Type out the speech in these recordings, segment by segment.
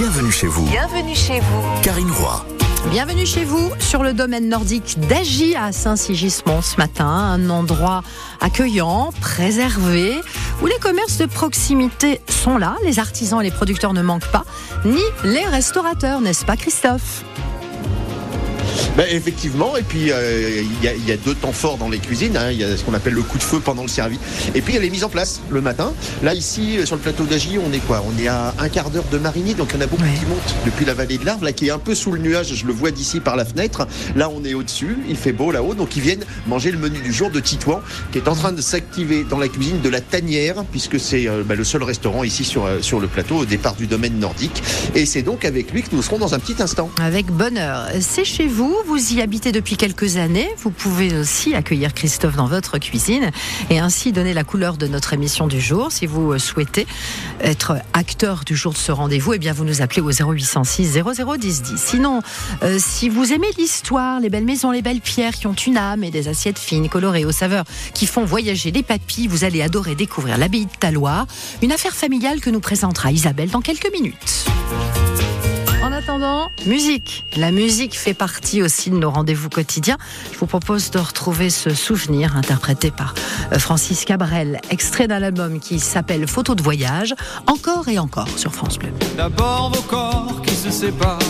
Bienvenue chez vous. Bienvenue chez vous. Karine Roy. Bienvenue chez vous sur le domaine nordique d'Agy à Saint-Sigismond ce matin, un endroit accueillant, préservé, où les commerces de proximité sont là, les artisans et les producteurs ne manquent pas, ni les restaurateurs, n'est-ce pas Christophe? Ben, effectivement, et puis euh, il y, y a deux temps forts dans les cuisines. hein. Il y a ce qu'on appelle le coup de feu pendant le service. Et puis il y a les mises en place le matin. Là, ici, euh, sur le plateau d'Agy, on est quoi? On est à un quart d'heure de Marigny, donc il y en a beaucoup qui montent depuis la vallée de l'Arve, là qui est un peu sous le nuage. Je le vois d'ici par la fenêtre. Là, on est au-dessus, il fait beau là-haut, donc ils viennent manger le menu du jour de Titouan, qui est en train de s'activer dans la cuisine de la Tanière, puisque c'est euh, bah, le seul restaurant ici sur, sur le plateau au départ du domaine nordique. Et c'est donc avec lui que nous serons dans un petit instant. Avec bonheur. C'est chez vous, vous y habitez depuis quelques années. Vous pouvez aussi accueillir Christophe dans votre cuisine et ainsi donner la couleur de notre émission du jour. Si vous souhaitez être acteur du jour de ce rendez-vous, eh bien vous nous appelez au 0806 0010 10. Sinon, euh, si vous aimez l'histoire, les belles maisons, les belles pierres qui ont une âme et des assiettes fines, colorées, aux saveurs qui font voyager les papilles, vous allez adorer découvrir l'abbaye de Taloir, une affaire familiale que nous présentera Isabelle dans quelques minutes. En attendant, musique. La musique fait partie aussi de nos rendez-vous quotidiens. Je vous propose de retrouver ce souvenir interprété par euh, Francis Cabrel, extrait d'un album qui s'appelle Photo de voyage, encore et encore sur France Bleu. D'abord vos corps qui se séparent,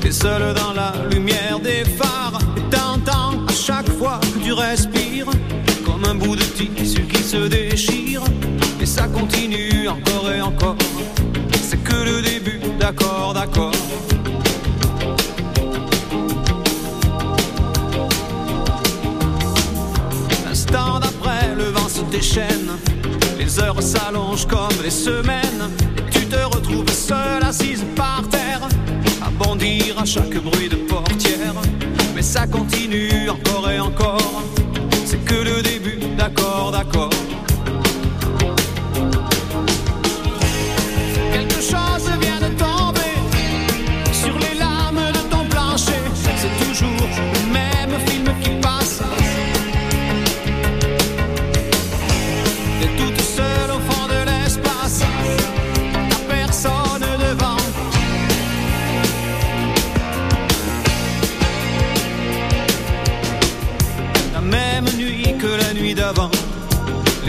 t'es seul dans la lumière des phares, et t'entends à chaque fois que tu respires, comme un bout de tissu qui se déchire, et ça continue encore et encore, c'est que le début, d'accord, d'accord. S'allongent comme les semaines. Tu te retrouves seule assise par terre. À bondir à chaque bruit de portière. Mais ça continue encore et encore. C'est que le début, d'accord, d'accord. Quelque chose vient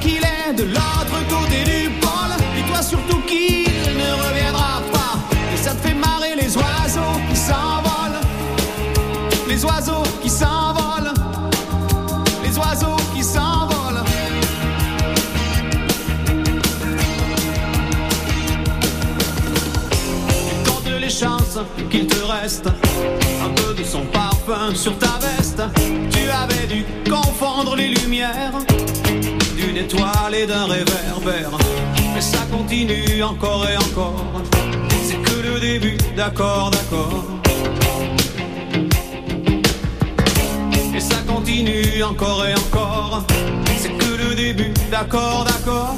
Qu'il est de l'autre côté du pôle. Dis-toi surtout qu'il ne reviendra pas. Et ça te fait marrer les oiseaux qui s'envolent. Les oiseaux qui s'envolent. Les oiseaux qui s'envolent. Compte les chances qu'il te reste un peu de son parfum sur ta veste. Tu avais dû confondre les lumières d'une étoile et d'un réverbère. Mais ça continue encore et encore. C'est que le début, d'accord, d'accord. Et ça continue encore et encore. C'est que le début, d'accord, d'accord.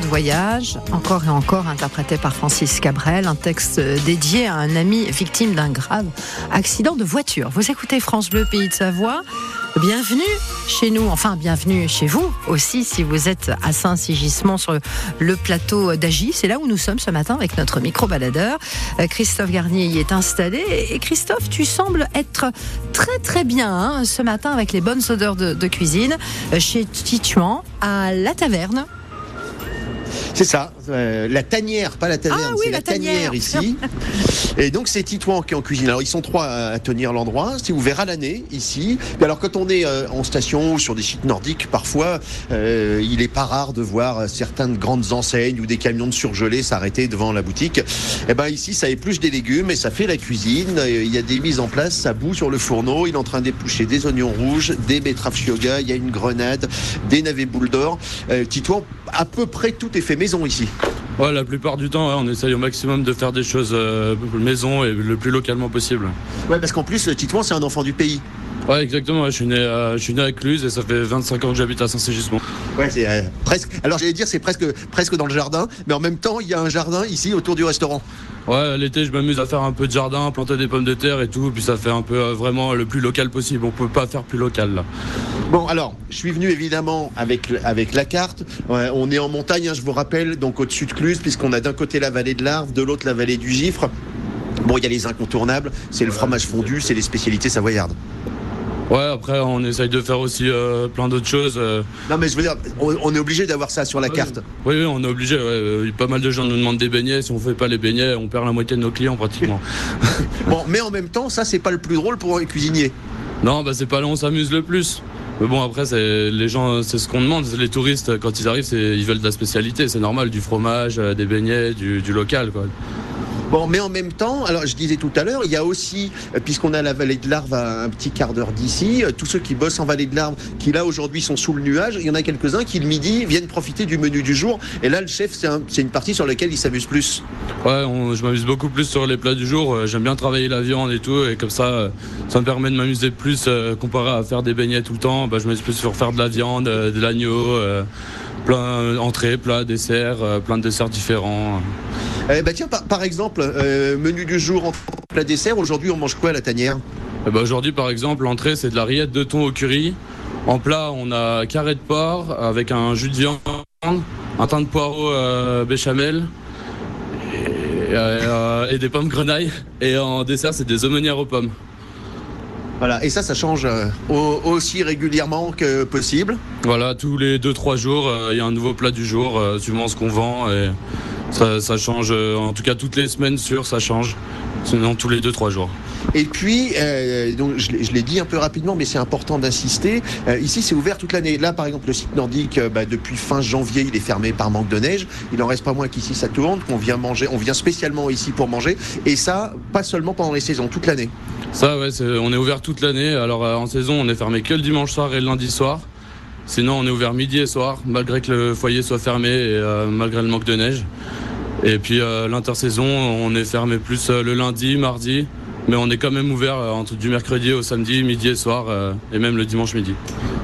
De voyage, encore et encore interprété par Francis Cabrel, un texte dédié à un ami victime d'un grave accident de voiture. Vous écoutez France Bleu, Pays de Savoie. Bienvenue chez nous, enfin bienvenue chez vous aussi si vous êtes à Saint-Sigismond sur le plateau d'Agis. C'est là où nous sommes ce matin avec notre micro-baladeur. Euh, Christophe Garnier y est installé. Et Christophe, tu sembles être très très bien hein, ce matin avec les bonnes odeurs de, de cuisine euh, chez Tituan à la taverne. C'est ça, euh, la tanière, pas la taverne, Ah oui, c'est la la tanière, tanière. ici. Et donc c'est Titouan qui est en cuisine. Alors ils sont trois à, tenir l'endroit, c'est ouvert à l'année ici. Et alors quand on est euh, en station ou sur des sites nordiques, parfois euh, il est pas rare de voir euh, certaines grandes enseignes ou des camions de surgelés s'arrêter devant la boutique. Et ben ici ça épluche des légumes et ça fait la cuisine. Et Il y a des mises en place, ça bout sur le fourneau. Il est en train d'éplucher des oignons rouges, des betteraves chioga, il y a une grenade, des navets boules d'or. Euh, Titouan, à peu près tout est fait maison ici. Ouais, la plupart du temps, on essaye au maximum de faire des choses euh, maison et le plus localement possible. Ouais, parce qu'en plus, Titouan, c'est un enfant du pays. Ouais, exactement. ouais, je, suis né, à- je suis né à Cluse et ça fait 25 ans que j'habite à Saint-Sigismond. Ouais, c'est euh, presque. Alors, j'allais dire, c'est presque, presque dans le jardin, mais en même temps, il y a un jardin ici autour du restaurant. Ouais, l'été, je m'amuse à faire un peu de jardin, planter des pommes de terre et tout, puis ça fait un peu euh, vraiment le plus local possible. On peut pas faire plus local là. Bon, alors, je suis venu évidemment avec, la carte. Ouais, on est en montagne, hein, je vous rappelle, donc au-dessus de Cluse, puisqu'on a d'un côté la vallée de l'Arve, de l'autre la vallée du Gifre. Bon, il y a les incontournables, c'est le fromage fondu, c'est les spécialités savoyardes. Ouais, après, on essaye de faire aussi euh, plein d'autres choses. euh. Non, mais je veux dire, on, on est obligé d'avoir ça sur la carte. Oui, oui, on est obligé. ouais, euh, pas mal de gens nous demandent des beignets. Si on fait pas les beignets, on perd la moitié de nos clients pratiquement. Bon, mais en même temps, ça, c'est pas le plus drôle pour un cuisinier. Non, bah c'est pas là où on s'amuse le plus. Mais bon, après, c'est les gens, c'est ce qu'on demande. Les touristes, quand ils arrivent, c'est ils veulent de la spécialité. C'est normal, du fromage, euh, des beignets, du, du local, quoi. Bon, mais en même temps, alors je disais tout à l'heure, il y a aussi, euh, puisqu'on a la vallée de l'Arve à un petit quart d'heure d'ici, euh, tous ceux qui bossent en vallée de l'Arve, qui là aujourd'hui sont sous le nuage, il y en a quelques-uns qui le midi viennent profiter du menu du jour. Et là, le chef, c'est un- c'est une partie sur laquelle il s'amuse plus. Ouais, je m'amuse beaucoup plus sur les plats du jour. Euh, J'aime bien travailler la viande et tout, et comme ça, ça me permet de m'amuser plus comparé à faire des beignets tout le temps. Bah, je m'amuse plus sur faire de la viande, de l'agneau, plein entrées, plats, desserts, plein de desserts différents. Eh ben tiens, par, par exemple, euh, menu du jour en plat dessert, aujourd'hui on mange quoi à la tanière? Eh ben, Aujourd'hui, par exemple, l'entrée, c'est de la rillette de thon au curry. En plat, on a carré de porc avec un jus de viande, un teint de poireau euh, béchamel et, euh, et des pommes grenailles. Et en dessert, c'est des aumônières aux pommes. Voilà, et ça, ça change au- aussi régulièrement que possible. Voilà, tous les 2-3 jours, il y a un nouveau plat du jour, suivant ce qu'on vend. Et ça, ça change, euh, en tout cas toutes les semaines sûres, ça change. Sinon, tous les 2-3 jours. Et puis, euh, donc je l'ai je l'ai dit un peu rapidement, mais c'est important d'insister. euh, ici, c'est ouvert toute l'année. Là, par exemple, le site nordique, euh, bah, depuis fin janvier, il est fermé par manque de neige. Il en reste pas moins qu'ici, ça tourne, qu'on vient manger. On vient spécialement ici pour manger. Et ça, pas seulement pendant les saisons, toute l'année. Ça, ouais, on est ouvert toute l'année. Alors euh, en saison, on est fermé que le dimanche soir et le lundi soir. Sinon, on est ouvert midi et soir, malgré que le foyer soit fermé et euh, malgré le manque de neige. Et puis euh, l'intersaison, on est fermé plus euh, le lundi, mardi, mais on est quand même ouvert euh, entre du mercredi au samedi, midi et soir, euh, et même le dimanche midi.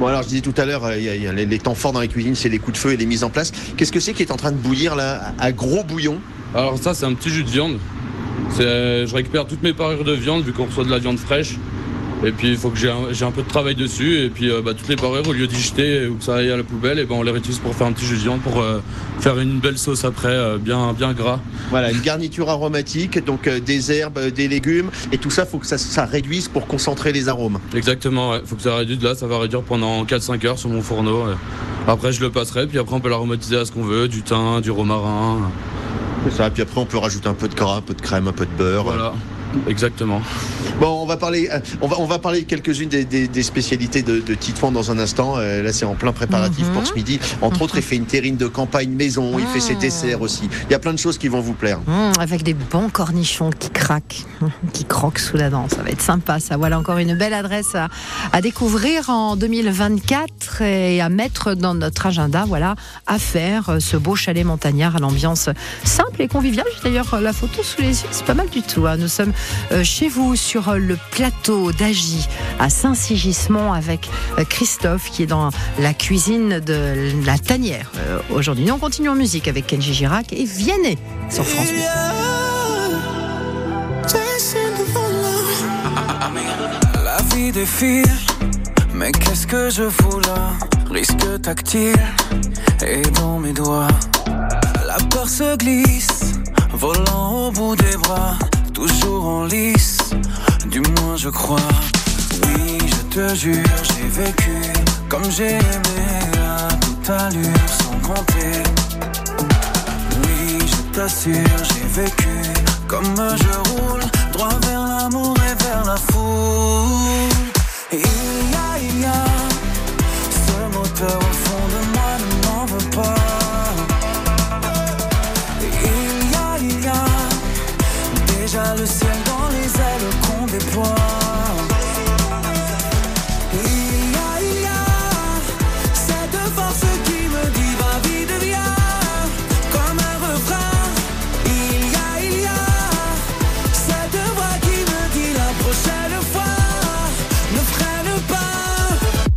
Bon, alors je disais tout à l'heure, euh, les, les temps forts dans les cuisines, c'est les coups de feu et les mises en place. Qu'est-ce que c'est qui est en train de bouillir là, à gros bouillon? Alors ça, c'est un petit jus de viande. Je récupère toutes mes parures de viande vu qu'on reçoit de la viande fraîche. Et puis il faut que j'ai un, peu de travail dessus. Et puis euh, bah, toutes les parures, au lieu d'y jeter ou que ça aille à la poubelle, et ben, on les réutilise pour faire un petit jus de viande pour euh, faire une belle sauce après, euh, bien, bien gras. Voilà, une garniture aromatique, donc euh, des herbes, euh, des légumes, et tout ça, faut que ça, ça réduise pour concentrer les arômes. Exactement, il faut que ça réduise là, ça va réduire pendant 4-5 heures sur mon fourneau. ouais. Après je le passerai, puis après on peut l'aromatiser à ce qu'on veut, du thym, du romarin. C'est ça, puis après on peut rajouter un peu de gras, un peu de crème, un peu de beurre. Voilà, exactement. Bon, on va parler, euh, on va, on va parler de quelques-unes des, des- des spécialités de, de Titouan dans un instant. Euh, là, c'est en plein préparatif Mhm. pour ce midi. Entre autres, il fait une terrine de campagne maison, il fait ses Mhm. desserts aussi. Il y a plein de choses qui vont vous plaire. Mmh, avec des bons cornichons qui craquent, qui croquent sous la dent. Ça va être sympa, ça. Voilà encore une belle adresse à, à découvrir en 2024 et à mettre dans notre agenda. Voilà, à faire euh, ce beau chalet montagnard à l'ambiance simple et conviviale. J'ai d'ailleurs la photo sous les yeux, c'est pas mal du tout. hein. Nous sommes chez vous sur le plateau d'Agy à Saint-Sigismond avec euh, Christophe qui est dans la cuisine de la tanière euh, aujourd'hui. Nous on continue en musique avec Kenji Girac et Vianney sur France Bleu. La vie défile, mais qu'est-ce que je fous là? Risque tactile et dans mes doigts. La peur se glisse, volant au bout des bras, toujours en lice, du moins je crois. Oui, je te jure, j'ai vécu comme j'ai aimé à toute allure sans compter. Oui, je t'assure, j'ai vécu comme je roule droit vers l'amour et vers la foule. Il y a, il y a ce moteur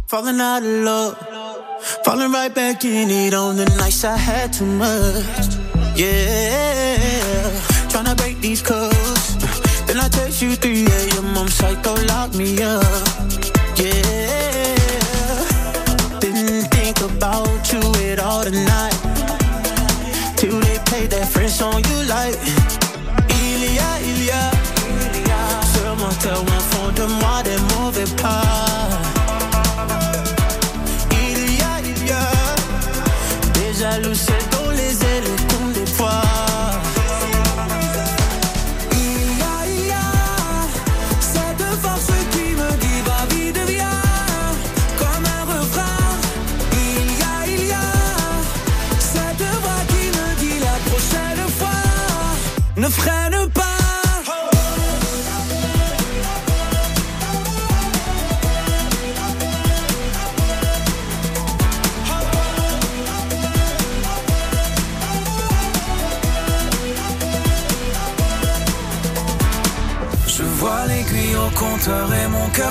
Falling out of love, falling right back in it on the nights I had too much. Yeah, trying to break these codes. Then I text you 3 a.m. I'm psycho, lock me up. Yeah, didn't think about you at all tonight. Till they play that French song you like. Déjà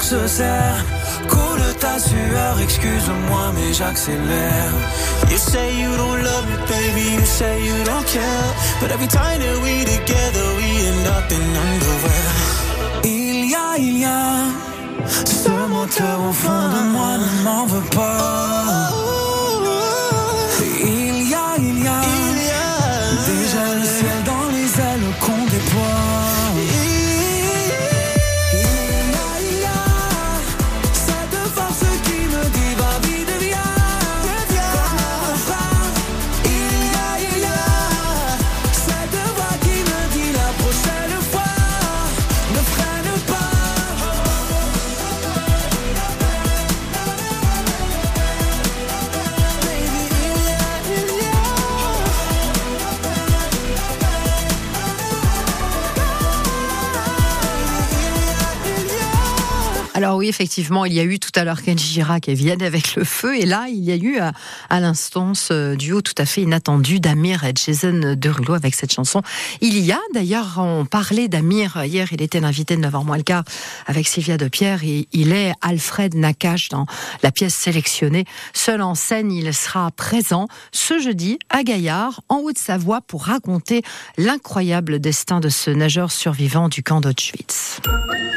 se serre. Coule ta sueur, excuse-moi, mais j'accélère. You say you don't love me, baby, you say you don't care. But every time that we together, we end up in underwear. Il y a, il y a ce moteur au fond de moi ne m'en veut pas. Effectivement, il y a eu tout à l'heure Kenji Girac et Vianney avec le feu. Et là, il y a eu à, à l'instant ce duo tout à fait inattendu d'Amir et Jason Derulo avec cette chanson. Il y a, d'ailleurs, on parlait d'Amir hier, il était l'invité de 9h moins le quart avec Sylvia Depierre. Et il est Alfred Nakache dans la pièce sélectionnée. Seul en scène, il sera présent ce jeudi à Gaillard, en Haute-Savoie, pour raconter l'incroyable destin de ce nageur survivant du camp d'Auschwitz.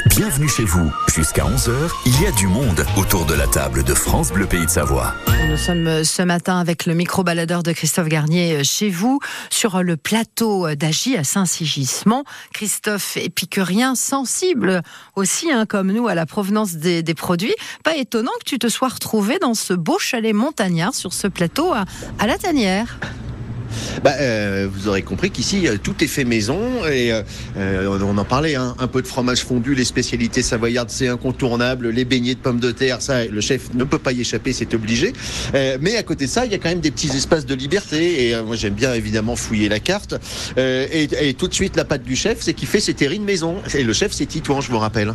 Bienvenue chez vous. Jusqu'à 11h, il y a du monde autour de la table de France Bleu Pays de Savoie. Nous sommes ce matin avec le micro-baladeur de Christophe Garnier chez vous, sur le plateau d'Agy à Saint-Sigismond. Christophe épicurien, sensible aussi, hein, comme nous, à la provenance des, produits. Pas étonnant que tu te sois retrouvé dans ce beau chalet montagnard sur ce plateau à la Tanière. Bah, euh, vous aurez compris qu'ici euh, tout est fait maison et euh, on en parlait hein, un peu de fromage fondu, les spécialités savoyardes c'est incontournable, les beignets de pommes de terre, ça le chef ne peut pas y échapper, c'est obligé. mais à côté de ça, il y a quand même des petits espaces de liberté et moi j'aime bien évidemment fouiller la carte et, et, tout de suite la pâte du chef c'est qu'il fait ses terrines maison et le chef c'est Titouan, je vous rappelle.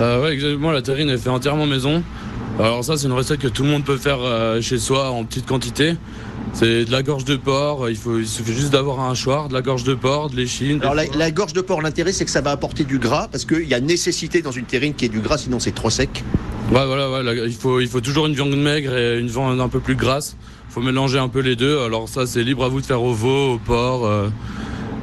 ouais exactement, la terrine est fait entièrement maison. Alors ça c'est une recette que tout le monde peut faire chez soi en petite quantité. C'est de la gorge de porc, il, faut, il suffit juste d'avoir un hachoir, de la gorge de porc, de l'échine. Alors la, gorge de porc, l'intérêt c'est que ça va apporter du gras parce qu'il y a nécessité dans une terrine qui est du gras, sinon c'est trop sec. Ouais, voilà, ouais, la- il, faut, il faut toujours une viande maigre et une viande un peu plus grasse. Il faut mélanger un peu les deux. Alors ça, c'est libre à vous de faire au veau, au porc. euh.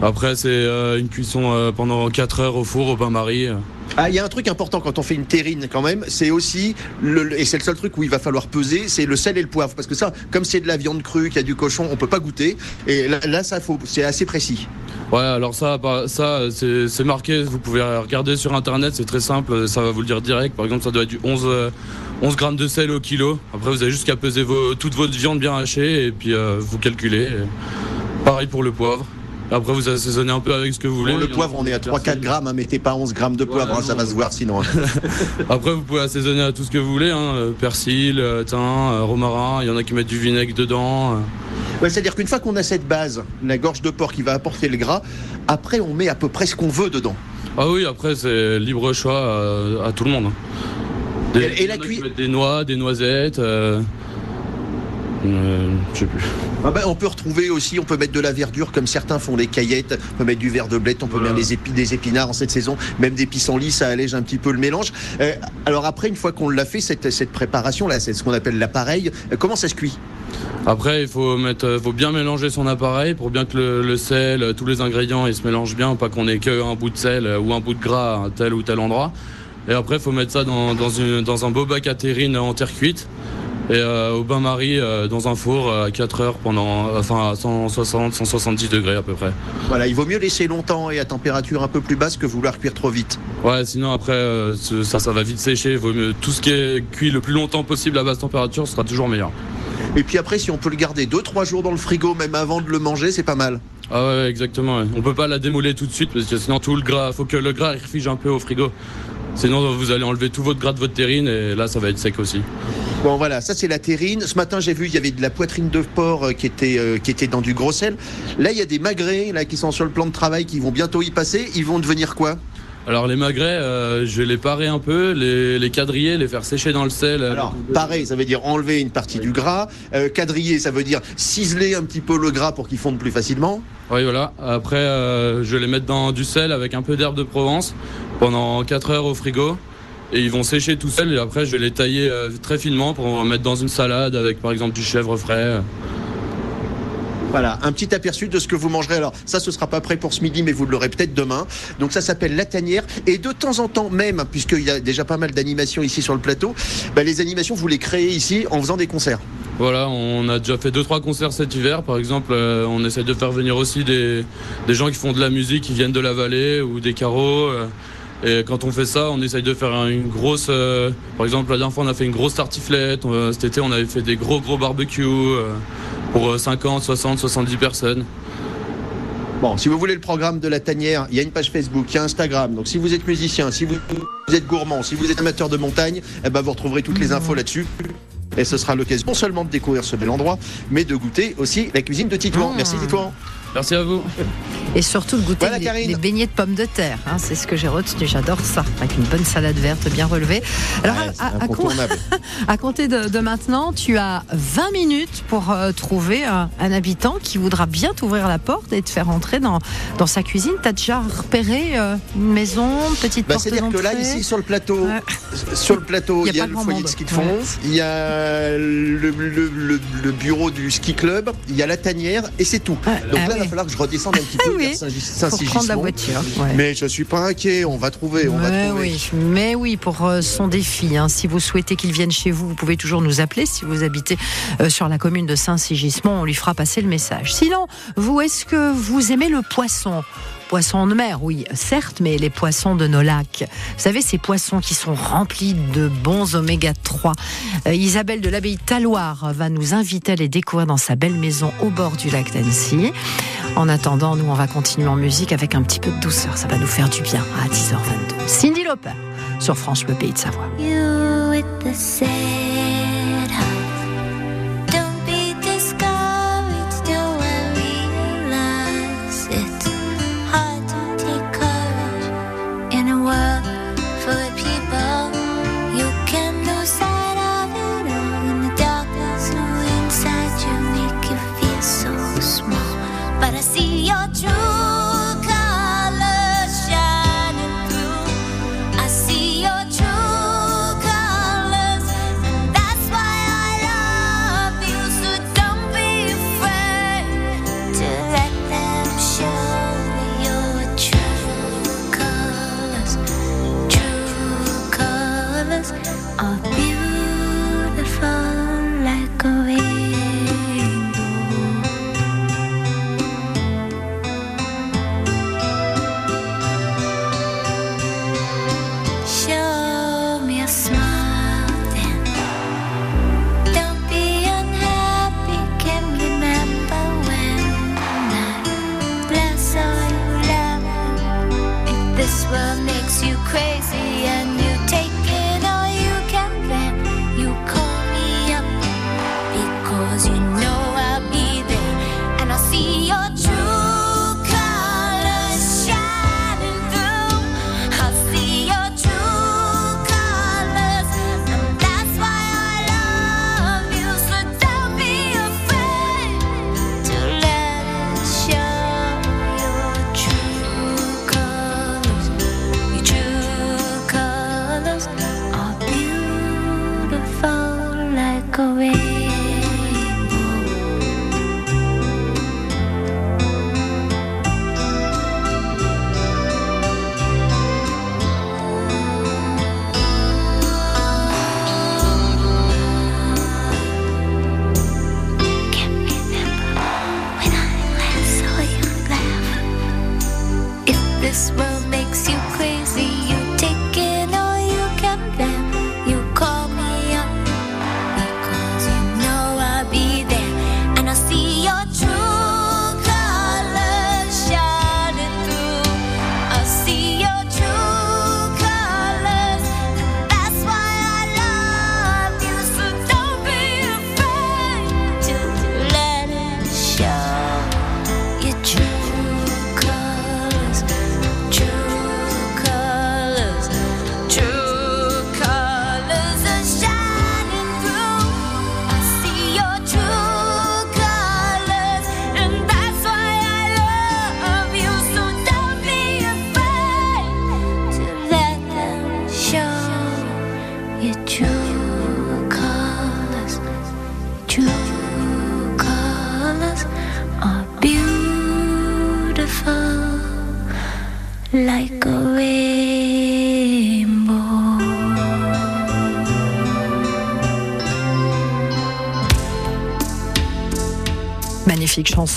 Après, c'est euh, une cuisson euh, pendant 4 heures au four, au bain-marie. Ah, il y a un truc important quand on fait une terrine quand même, c'est aussi, le, et c'est le seul truc où il va falloir peser, c'est le sel et le poivre. Parce que ça, comme c'est de la viande crue, qu'il y a du cochon, on peut pas goûter. Et là, là, ça, faut, c'est assez précis. Ouais, alors ça, bah, ça c'est c'est marqué. Vous pouvez regarder sur internet, c'est très simple. Ça va vous le dire direct. Par exemple, ça doit être du 11, euh, 11 grammes de sel au kilo. Après, vous avez juste qu'à peser vos, toute votre viande bien hachée et puis euh, vous calculez. Et pareil pour le poivre. Après, vous assaisonnez un peu avec ce que vous voulez. Bon, le poivre, on est à personne. 3-4 grammes, hein, mettez pas 11 grammes de poivre, Ouais, hein, ça va se voir sinon. hein. Après, vous pouvez assaisonner à tout ce que vous voulez. Hein. euh, Persil, euh, thym, euh, romarin. Il y en a qui mettent du vinaigre dedans. Ouais, C'est-à-dire qu'une fois qu'on a cette base, la gorge de porc qui va apporter le gras, après on met à peu près ce qu'on veut dedans. Ah oui, après, c'est libre choix à, à tout le monde. Des, Et- et la il y en a qui cui- mettent Des noix, des noisettes. euh, euh, je sais plus. Ah ben, on peut retrouver aussi, on peut mettre de la verdure comme certains font les caillettes, on peut mettre du verre de blette, on peut Voilà. mettre des, épi- des épinards en cette saison, même des pissenlits, ça allège un petit peu le mélange. Euh, alors après, une fois qu'on l'a fait, cette, cette préparation là, c'est ce qu'on appelle l'appareil, euh, comment ça se cuit? Après, il faut, mettre, faut bien mélanger son appareil pour bien que le, le sel, tous les ingrédients, ils se mélangent bien, pas qu'on ait qu'un bout de sel ou un bout de gras à tel ou tel endroit. Et après, il faut mettre ça dans, dans, une- dans un beau bac à terrine en terre cuite. Et euh, au bain-marie, euh, dans un four euh, à 4 heures pendant, enfin à 160, 170 degrés à peu près. Voilà, il vaut mieux laisser longtemps et à température un peu plus basse que vouloir cuire trop vite. Ouais, sinon après, euh, ça, ça va vite sécher. Vaut mieux- tout ce qui est cuit le plus longtemps possible à basse température sera toujours meilleur. Et puis après, si on peut le garder 2-3 jours dans le frigo, même avant de le manger, c'est pas mal. Ah ouais, exactement. On peut pas la démouler tout de suite parce que sinon tout le gras, faut que le gras il refige un peu au frigo. Sinon vous allez enlever tout votre gras de votre terrine et là ça va être sec aussi. Bon voilà, ça c'est la terrine. Ce matin j'ai vu il y avait de la poitrine de porc euh, qui était euh, qui était dans du gros sel. Là il y a des magrets là qui sont sur le plan de travail qui vont bientôt y passer. Ils vont devenir quoi? Alors les magrets, euh, je vais les parer un peu, les, les quadriller, les faire sécher dans le sel. Alors pareil, ça veut dire enlever une partie du gras. Euh, quadriller, ça veut dire ciseler un petit peu le gras pour qu'il fonde plus facilement. Oui voilà. Après euh, je vais les mettre dans du sel avec un peu d'herbe de Provence pendant 4 heures au frigo. Et ils vont sécher tout seuls et après je vais les tailler euh, très finement pour en mettre dans une salade avec par exemple du chèvre frais. Voilà, un petit aperçu de ce que vous mangerez. Alors ça, ce sera pas prêt pour ce midi, mais vous l'aurez peut-être demain. Donc ça s'appelle la tanière. Et de temps en temps même, puisqu'il y a déjà pas mal d'animations ici sur le plateau, bah, les animations vous les créez ici en faisant des concerts. Voilà, on a déjà fait deux trois concerts cet hiver. Par exemple, euh, on essaie de faire venir aussi des, des gens qui font de la musique, qui viennent de la vallée ou des carreaux. euh, et quand on fait ça, on essaye de faire une grosse. euh, par exemple, la dernière fois, on a fait une grosse tartiflette. Euh, cet été, on avait fait des gros gros barbecues euh, pour euh, 50, 60, 70 personnes. Bon, si vous voulez le programme de la tanière, il y a une page Facebook, il y a Instagram. Donc si vous êtes musicien, si vous, vous êtes gourmand, si vous êtes amateur de montagne, eh ben, vous retrouverez toutes les infos là-dessus. Et ce sera l'occasion non seulement de découvrir ce bel endroit, mais de goûter aussi la cuisine de Titouan. Mmh. Merci Titouan. Merci à vous. Et surtout de goûter Voilà, les, beignets de pommes de terre. hein, c'est ce que j'ai retenu. J'adore ça. Avec une bonne salade verte bien relevée. Alors, Ouais, à- compter de, de maintenant, tu as 20 minutes pour euh, trouver un, un habitant qui voudra bien t'ouvrir la porte et te faire entrer dans, dans sa cuisine. Tu as déjà repéré euh, une maison, une petite Bah, porte C'est-à-dire que là, ici sur le plateau, Ouais. sur le plateau, Il y a y le foyer monde. de ski de fond, il y a le, le- le- le bureau du ski club, il y a la tanière et c'est tout. Ah, Donc là, il va falloir que je redescende un petit peu oui. vers Saint- Faut prendre la voiture. ouais. Mais je suis pas inquiet, on va trouver, on va mais trouver. oui, mais oui, pour euh, son défi. hein. Si vous souhaitez qu'il vienne chez vous, vous pouvez toujours nous appeler. Si vous habitez euh, sur la commune de Saint-Sigismond, on lui fera passer le message. Sinon, vous, est-ce que vous aimez le poisson? Poisson de mer, oui, certes, mais les poissons de nos lacs. Vous savez, ces poissons qui sont remplis de bons oméga 3. Euh, Isabelle de l'abbaye Taloir va nous inviter à les découvrir dans sa belle maison au bord du lac d'Annecy. En attendant, nous, on va continuer en musique avec un petit peu de douceur. Ça va nous faire du bien à 10h22. Cindy Lauper sur France Le Pays de Savoie.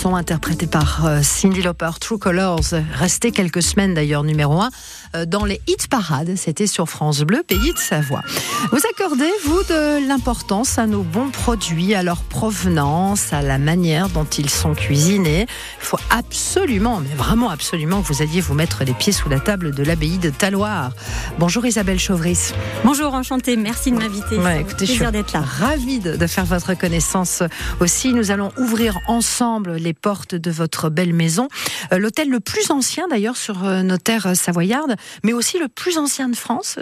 Chanson interprétée par euh, Cindy Lauper, True Colors, restée quelques semaines d'ailleurs numéro un. euh, dans les hit parades. C'était sur France Bleu, pays de Savoie. Vous accordez, vous, de l'importance à nos bons produits, à leur provenance, à la manière dont ils sont cuisinés. Il faut absolument, mais vraiment absolument, que vous alliez vous mettre les pieds sous la table de l'abbaye de Taloir. Bonjour Isabelle Chauvris. Bonjour, enchantée. Merci de m'inviter. Ouais, écoutez, je suis d'être là. ravie de, de faire votre connaissance aussi. Nous allons ouvrir ensemble les portes de votre belle maison. Euh, L'hôtel le plus ancien d'ailleurs sur euh, nos terres savoyardes, mais aussi le plus ancien de France.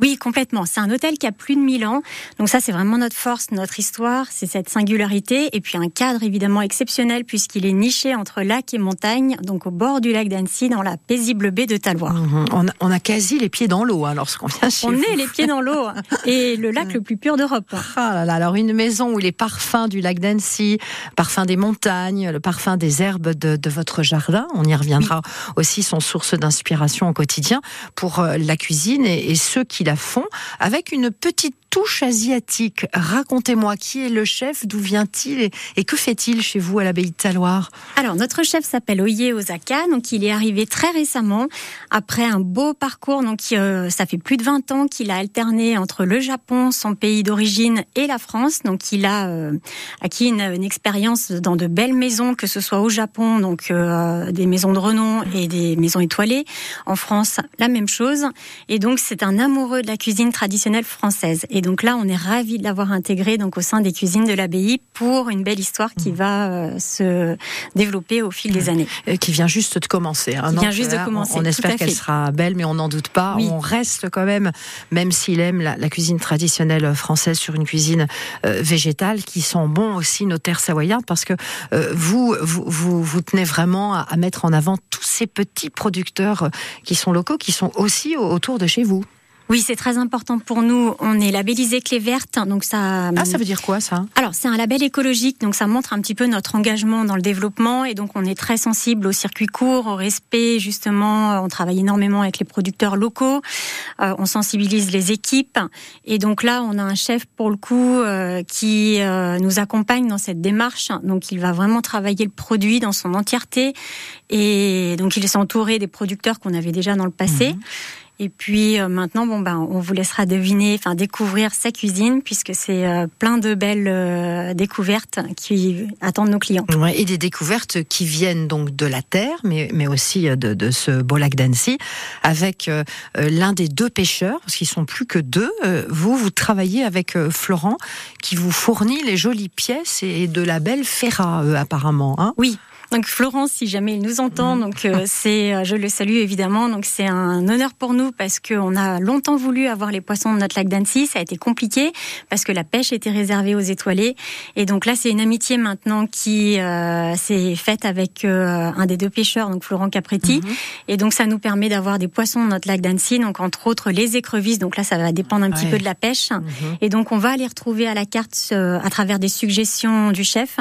Oui, complètement. C'est un hôtel qui a plus de 1000 ans. Donc ça, c'est vraiment notre force, notre histoire. C'est cette singularité. Et puis un cadre évidemment exceptionnel puisqu'il est niché entre lac et montagne, donc au bord du lac d'Annecy, dans la paisible baie de Taloir. Mhm. On, a- on a quasi les pieds dans l'eau hein, lorsqu'on vient chez On vous. est les pieds dans l'eau et le lac le plus pur d'Europe. Ah là là, alors une maison où les parfums du lac d'Annecy, parfum des montagnes, le parfum des herbes de, de votre jardin, on y reviendra aussi, sont source d'inspiration au quotidien pour euh, la cuisine et, et ceux qui la font, avec une petite touche asiatique. Racontez-moi qui est le chef, d'où vient-il et, que fait-il chez vous à l'abbaye de Taloir? Alors, notre chef s'appelle Oye Osaka, donc il est arrivé très récemment, après un beau parcours, donc euh, ça fait plus de 20 ans qu'il a alterné entre le Japon, son pays d'origine, et la France, donc il a euh, acquis une, expérience dans de belles maisons, que ce soit au Japon, donc euh, des maisons de renom et des maisons étoilées, en France, la même chose, et donc c'est un amoureux de la cuisine traditionnelle française, donc là, on est ravis de l'avoir intégré donc au sein des cuisines de l'abbaye pour une belle histoire qui va euh, se développer au fil des années. Euh, qui vient juste de commencer. hein. Qui Donc, vient juste de là, commencer, On, espère qu'elle sera belle, mais on n'en doute pas. Oui. On reste quand même, même s'il aime la, la cuisine traditionnelle française, sur une cuisine euh, végétale qui sent bon aussi nos terres savoyardes, parce que euh, vous, vous, vous, vous tenez vraiment à, à mettre en avant tous ces petits producteurs qui sont locaux, qui sont aussi au- autour de chez vous. Oui, c'est très important pour nous. On est labellisé clé verte, donc ça. Ah, ça veut dire quoi ça? Alors, c'est un label écologique, donc ça montre un petit peu notre engagement dans le développement et donc on est très sensible au circuit court, au respect justement. On travaille énormément avec les producteurs locaux, euh, on sensibilise les équipes et donc là, on a un chef pour le coup euh, qui euh, nous accompagne dans cette démarche. Donc, il va vraiment travailler le produit dans son entièreté et donc il s'est entouré des producteurs qu'on avait déjà dans le passé. Et puis euh, maintenant, bon ben, on vous laissera deviner, enfin découvrir sa cuisine, puisque c'est euh, plein de belles euh, découvertes qui attendent nos clients. Ouais, et des découvertes qui viennent donc de la terre, mais, mais aussi de, de ce beau lac d'Annecy, avec l'un des deux pêcheurs, parce qu'ils sont plus que deux. Vous, vous travaillez avec Florent, qui vous fournit les jolies pièces et de la belle ferra, apparemment. Hein? Oui. Donc Florence, si jamais il nous entend, donc euh, c'est, euh, je le salue évidemment. Donc c'est un honneur pour nous parce qu'on a longtemps voulu avoir les poissons de notre lac d'Annecy. Ça a été compliqué parce que la pêche était réservée aux étoilés. Et donc là, c'est une amitié maintenant qui euh, s'est faite avec euh, un des deux pêcheurs, donc Florent Capretti. Et donc ça nous permet d'avoir des poissons dans notre lac d'Annecy. Donc entre autres les écrevisses. Donc là, ça va dépendre un petit peu de la pêche. Et donc on va les retrouver à la carte euh, à travers des suggestions du chef.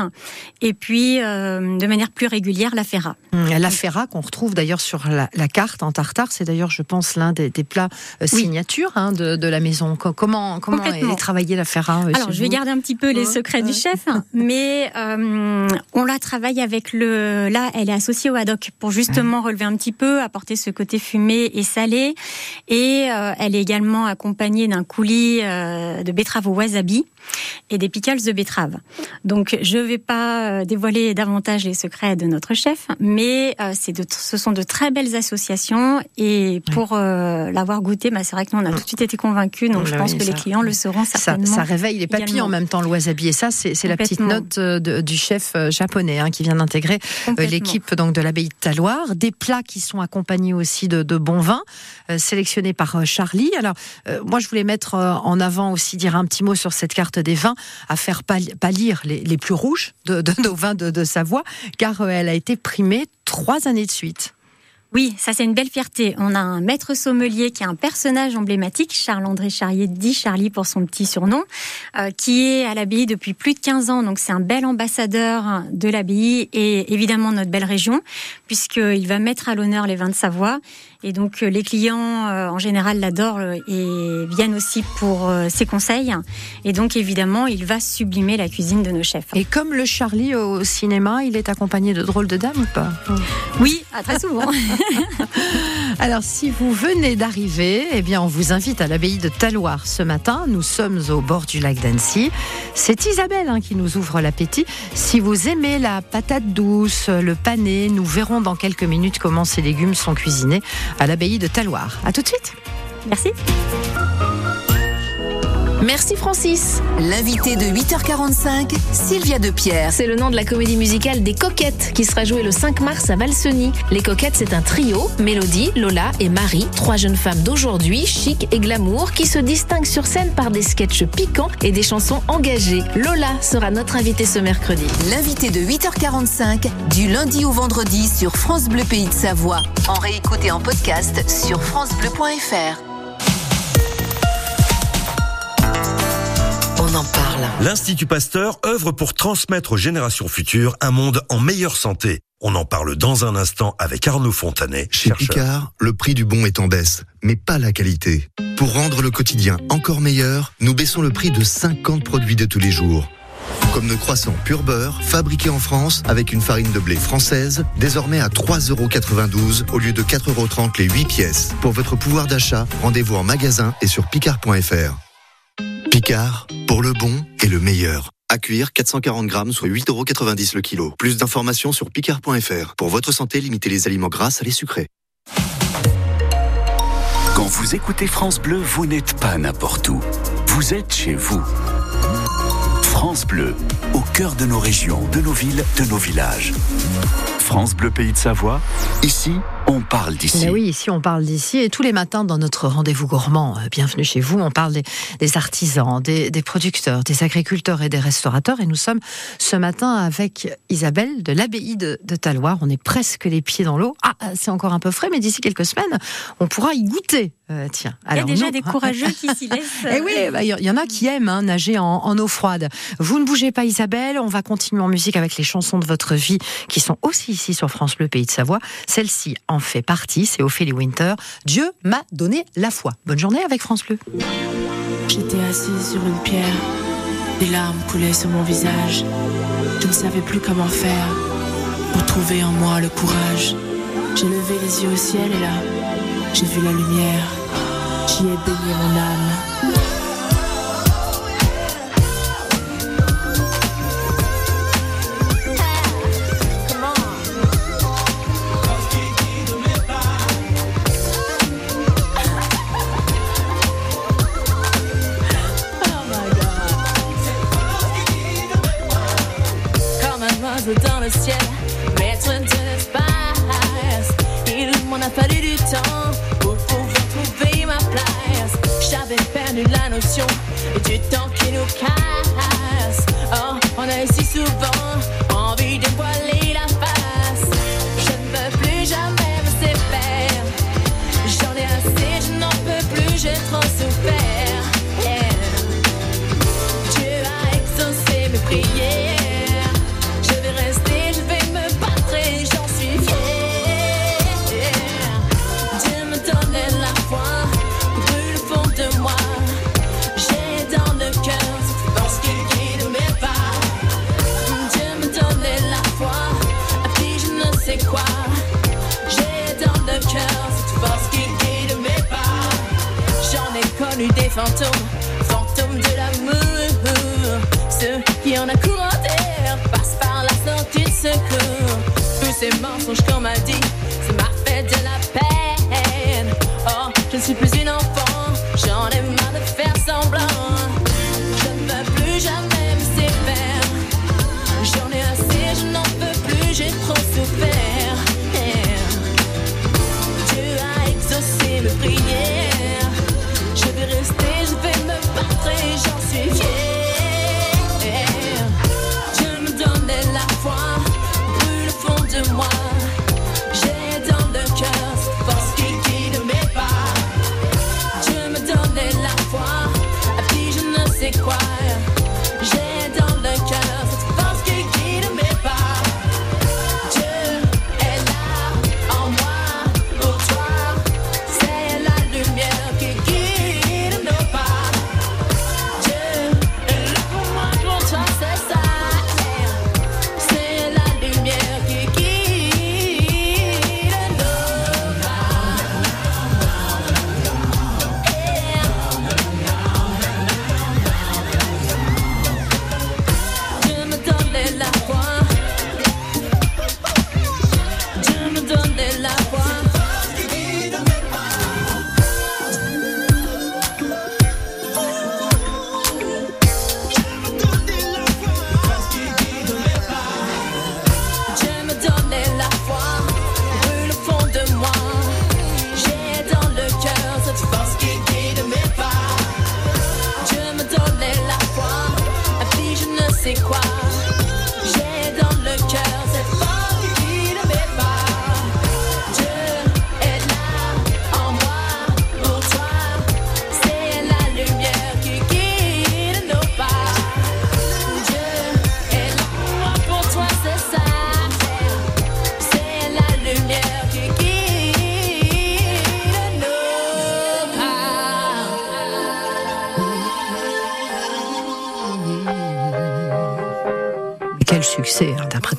Et puis euh, de manière plus régulière, la ferra. Hum, La ferra qu'on retrouve d'ailleurs sur la, la carte en tartare, c'est d'ailleurs, je pense, l'un des, des plats euh, Oui. signatures hein, de, de la maison. Co- Comment comment est travaillée la ferra euh, Alors, je vais garder un petit peu les secrets du chef, mais euh, on la travaille avec le. Là, elle est associée au haddock pour justement relever un petit peu, apporter ce côté fumé et salé. Et euh, elle est également accompagnée d'un coulis de betterave au wasabi et des pickles de betterave. Donc, je vais pas euh, dévoiler davantage les secrets de notre chef, mais euh, de, ce sont de très belles associations. Et pour euh, l'avoir goûté, bah, c'est vrai que nous, on a tout de suite été convaincus. Donc, je pense oui, que ça- les clients le seront certainement. ça réveille les papilles en même temps, le wasabi. Et ça, c'est la petite note euh, de- du chef japonais hein, qui vient d'intégrer l'équipe donc de l'abbaye de Taloir. Des plats qui sont accompagnés aussi de, de bons vins, euh, sélectionnés par Charlie. Alors, moi, je voulais mettre en avant aussi, dire un petit mot sur cette carte des vins, à faire pâli- pâlir les, plus rouges de, nos vins de, Savoie, car euh, elle a été primée trois années de suite. Oui, ça c'est une belle fierté. On a un maître sommelier qui est un personnage emblématique, Charles-André Charrier, dit Charlie pour son petit surnom, euh, qui est à l'abbaye depuis plus de 15 ans. Donc c'est un bel ambassadeur de l'abbaye et évidemment de notre belle région, puisqu'il va mettre à l'honneur les vins de Savoie. Et donc euh, les clients euh, en général l'adorent euh, et viennent aussi pour euh, ses conseils. Et donc évidemment, il va sublimer la cuisine de nos chefs. Et comme le Charlie au cinéma, il est accompagné de drôles de dames ou pas? Oui, ah, très souvent. Alors, si vous venez d'arriver, eh bien, on vous invite à l'abbaye de Taloir ce matin. Nous sommes au bord du lac d'Annecy. C'est Isabelle hein, qui nous ouvre l'appétit. Si vous aimez la patate douce, le pané, nous verrons dans quelques minutes comment ces légumes sont cuisinés à l'abbaye de Taloir. À tout de suite. Merci. Merci Francis. L'invité de 8h45, Sylvia Depierre. C'est le nom de la comédie musicale des Coquettes qui sera jouée le 5 mars à Valseny. Les Coquettes, c'est un trio, Mélodie, Lola et Marie, trois jeunes femmes d'aujourd'hui, chic et glamour, qui se distinguent sur scène par des sketchs piquants et des chansons engagées. Lola sera notre invitée ce mercredi. L'invité de 8h45, du lundi au vendredi sur France Bleu Pays de Savoie. En réécoute et en podcast sur francebleu.fr. en parle. L'Institut Pasteur œuvre pour transmettre aux générations futures un monde en meilleure santé. On en parle dans un instant avec Arnaud Fontanet, Chez chercheur. Picard, le prix du bon est en baisse, mais pas la qualité. Pour rendre le quotidien encore meilleur, nous baissons le prix de 50 produits de tous les jours. Comme nos croissants pur beurre, fabriqués en France avec une farine de blé française, désormais à 3,92€ au lieu de 4,30€ les 8 pièces. Pour votre pouvoir d'achat, rendez-vous en magasin et sur picard.fr. Picard, pour le bon et le meilleur. À cuire 440 grammes, soit 8,90€ le kilo. Plus d'informations sur picard.fr. Pour votre santé, limitez les aliments gras à les sucrés. Quand vous écoutez France Bleu, vous n'êtes pas n'importe où. Vous êtes chez vous. France Bleu, au cœur de nos régions, de nos villes, de nos villages. France Bleu Pays de Savoie, ici, on parle d'ici. Ben oui, ici on parle d'ici et tous les matins dans notre rendez-vous gourmand, euh, bienvenue chez vous, on parle des, des artisans, des, des producteurs, des agriculteurs et des restaurateurs et nous sommes ce matin avec Isabelle de l'abbaye de, de Taloir. On est presque les pieds dans l'eau. Ah, c'est encore un peu frais, mais d'ici quelques semaines, on pourra y goûter. Euh, tiens, Il y a alors déjà des courageux qui s'y laissent. Eh oui, bah, il y en a qui aiment hein, nager en, en eau froide. Vous ne bougez pas Isabelle, on va continuer en musique avec les chansons de votre vie qui sont aussi ici sur France Bleu Pays de Savoie. Celle-ci en fait partie, c'est Ophélie Winter. Dieu m'a donné la foi. Bonne journée avec France Bleu. J'étais assise sur une pierre, des larmes coulaient sur mon visage. Je ne savais plus comment faire pour trouver en moi le courage. J'ai levé les yeux au ciel et là, j'ai vu la lumière. J'y ai baigné mon âme. Dans le ciel, maître de l'espace. Il m'en a fallu du temps pour pouvoir trouver ma place. J'avais perdu la notion du temps qui nous casse. Oh, on a si souvent fantômes, fantômes de l'amour. Ceux qui en a courant d'air passent par la sortie de secours. Tous ces mensonges qu'on m'a dit,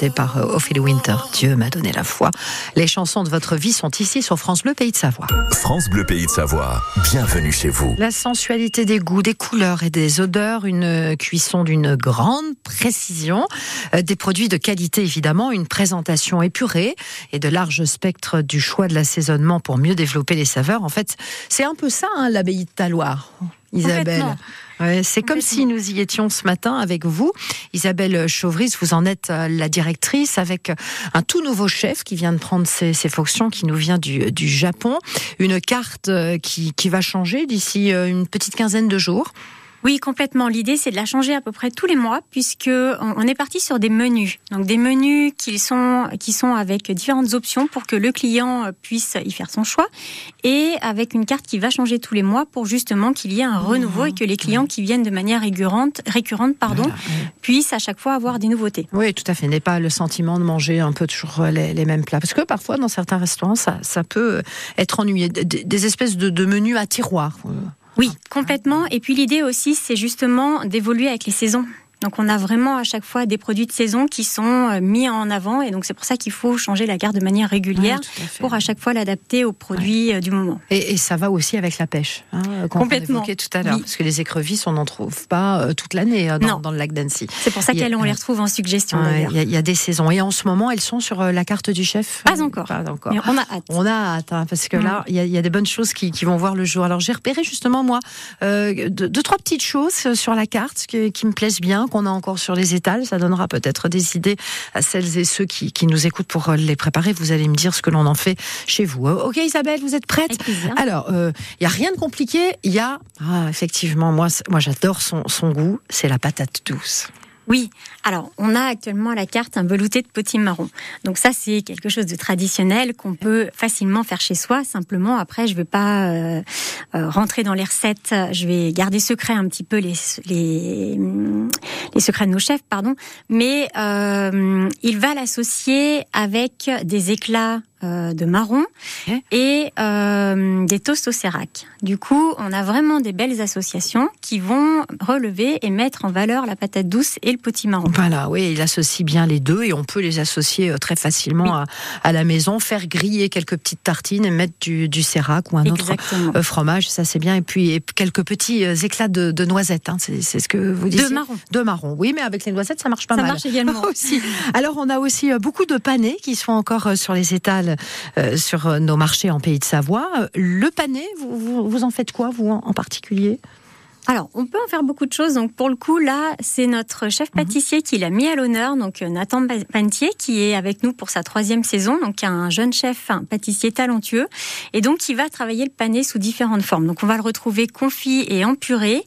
par euh, Ophélie Winter. Dieu m'a donné la foi. Les chansons de votre vie sont ici sur France Bleu, Pays de Savoie. France Bleu Pays de Savoie, bienvenue chez vous. La sensualité des goûts, des couleurs et des odeurs, une cuisson d'une grande précision, euh, des produits de qualité évidemment, une présentation épurée et de large spectre du choix de l'assaisonnement pour mieux développer les saveurs. En fait, c'est un peu ça, hein, l'abbaye de Taloir, Isabelle. Ouais, c'est comme si nous y étions ce matin avec vous. Isabelle Chauvris, vous en êtes euh, la directrice avec un tout nouveau chef qui vient de prendre ses, ses fonctions, qui nous vient du, du Japon. Une carte euh, qui, qui va changer d'ici euh, une petite quinzaine de jours. Oui, complètement. L'idée, c'est de la changer à peu près tous les mois, puisque on est parti sur des menus. Donc des menus qui sont qui sont avec différentes options pour que le client puisse y faire son choix, et avec une carte qui va changer tous les mois pour justement qu'il y ait un renouveau et que les clients qui viennent de manière récurrente, récurrente pardon, puissent à chaque fois avoir des nouveautés. Oui, tout à fait. N'est pas le sentiment de manger un peu toujours les, les mêmes plats. Parce que parfois, dans certains restaurants, ça, ça peut être ennuyé. Des, des espèces de, de menus à tiroir. Oui, complètement. Et puis l'idée aussi, c'est justement d'évoluer avec les saisons. Donc on a vraiment à chaque fois des produits de saison qui sont euh, mis en avant et donc c'est pour ça qu'il faut changer la carte de manière régulière Ouais, à pour à chaque fois l'adapter aux produits euh, du moment. Et, et ça va aussi avec la pêche, hein, qu'on Complètement. évoquait tout à l'heure, Oui. parce que les écrevisses, on n'en trouve pas euh, toute l'année euh, dans, le lac d'Annecy. C'est pour ça qu'elles on les retrouve en suggestion. Il y, a- il y a des saisons. Et en ce moment, elles sont sur euh, la carte du chef? Pas encore. Pas encore. Mais on a hâte. On a hâte, hein, parce que là, il y, a- il y a des bonnes choses qui, qui vont voir le jour. Alors, j'ai repéré justement, moi, euh, deux, deux, trois petites choses sur la carte qui, qui me plaisent bien, qu'on a encore sur les étals. Ça donnera peut-être des idées à celles et ceux qui, qui nous écoutent pour euh, les préparer. Vous allez me dire ce que l'on en fait chez vous. Euh, Ok Isabelle, vous êtes prête. Alors, il y a rien de compliqué. Il y a, ah, effectivement, moi, moi j'adore son, son goût. C'est la patate douce. Oui, alors on a actuellement à la carte un velouté de potimarron. Donc ça c'est quelque chose de traditionnel qu'on peut facilement faire chez soi. Simplement après je vais pas euh, euh, rentrer dans les recettes, je vais garder secret un petit peu les secrets de nos chefs, pardon. Mais euh, il va l'associer avec des éclats euh, de marron et euh, des toasts au sérac. Du coup, on a vraiment des belles associations qui vont relever et mettre en valeur la patate douce et le potimarron. Voilà, oui, il associe bien les deux et on peut les associer euh, très facilement à, à la maison, faire griller quelques petites tartines et mettre du, du sérac ou un autre Exactement. fromage, ça c'est bien. Et puis et quelques petits éclats de, de noisettes, hein, c'est ce que vous disiez. De marron. De marron, oui, mais avec les noisettes ça marche pas Ça mal. marche également. aussi. Alors on a aussi beaucoup de panais qui sont encore sur les étals euh, sur nos marchés en Pays de Savoie. Euh, Le pané, vous, vous, en faites quoi vous en particulier? Alors, on peut en faire beaucoup de choses. Donc, pour le coup, là, c'est notre chef pâtissier qui l'a mis à l'honneur, donc euh, Nathan Pa- Pantier, qui est avec nous pour sa troisième saison, donc un jeune chef, un pâtissier talentueux, et donc qui va travailler le pané sous différentes formes. Donc, on va le retrouver confit et en purée.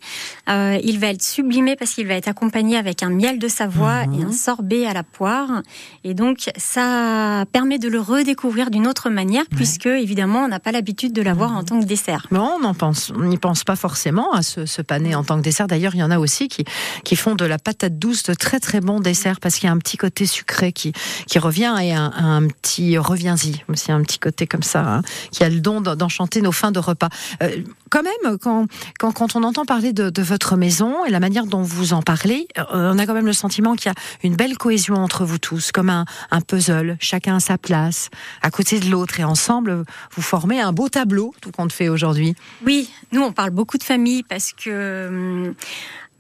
Euh, il va être sublimé parce qu'il va être accompagné avec un miel de Savoie et un sorbet à la poire. Et donc, ça permet de le redécouvrir d'une autre manière, puisque évidemment, on n'a pas l'habitude de l'avoir en tant que dessert. Mais on n'en pense, on n'y pense pas forcément à ce, ce en tant que dessert. D'ailleurs, il y en a aussi qui, qui font de la patate douce de très très bons desserts parce qu'il y a un petit côté sucré qui, qui revient et un, petit reviens-y aussi un petit côté comme ça hein, qui a le don d'en- d'enchanter nos fins de repas. Euh, quand même, quand, quand, quand on entend parler de, de votre maison et la manière dont vous en parlez, euh, on a quand même le sentiment qu'il y a une belle cohésion entre vous tous, comme un, un puzzle, chacun à sa place, à côté de l'autre et ensemble, vous formez un beau tableau, tout compte fait aujourd'hui. Oui, nous on parle beaucoup de famille parce que hum,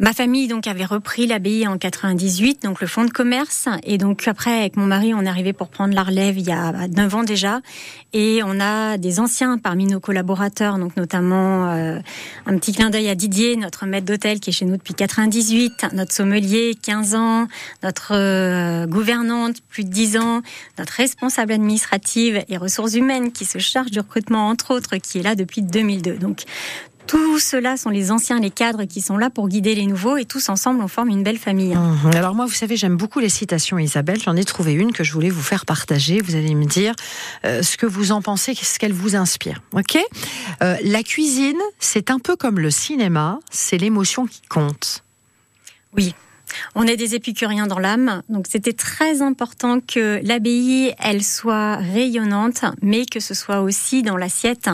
ma famille donc avait repris l'abbaye en 98, donc le fonds de commerce, et donc après avec mon mari on est arrivé pour prendre la relève il y a 9 ans déjà, et on a des anciens parmi nos collaborateurs, donc notamment euh, un petit clin d'œil à Didier, notre maître d'hôtel qui est chez nous depuis 98, notre sommelier 15 ans, notre euh, gouvernante plus de 10 ans, notre responsable administrative et ressources humaines qui se charge du recrutement entre autres qui est là depuis 2002. Donc tout cela sont les anciens, les cadres qui sont là pour guider les nouveaux et tous ensemble on forme une belle famille. Mhm. Alors moi, vous savez, j'aime beaucoup les citations, Isabelle. J'en ai trouvé une que je voulais vous faire partager. Vous allez me dire euh, ce que vous en pensez, ce qu'elle vous inspire. Ok? Euh, La cuisine, c'est un peu comme le cinéma, c'est l'émotion qui compte. Oui. On est des épicuriens dans l'âme, donc c'était très important que l'abbaye, elle soit rayonnante, mais que ce soit aussi dans l'assiette.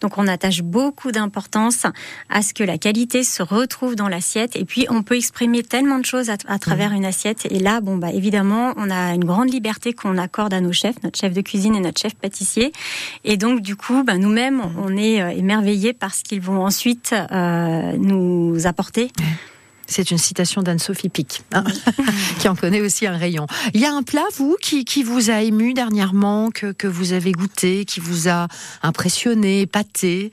Donc on attache beaucoup d'importance à ce que la qualité se retrouve dans l'assiette, et puis on peut exprimer tellement de choses à, à travers une assiette. Et là, bon bah évidemment, on a une grande liberté qu'on accorde à nos chefs, notre chef de cuisine et notre chef pâtissier, et donc du coup, bah, nous-mêmes, on est euh, émerveillés par ce qu'ils vont ensuite euh, nous apporter. C'est une citation d'Anne-Sophie Pic, hein, qui en connaît aussi un rayon. Il y a un plat, vous, qui, qui vous a ému dernièrement, que, que vous avez goûté, qui vous a impressionné, épaté?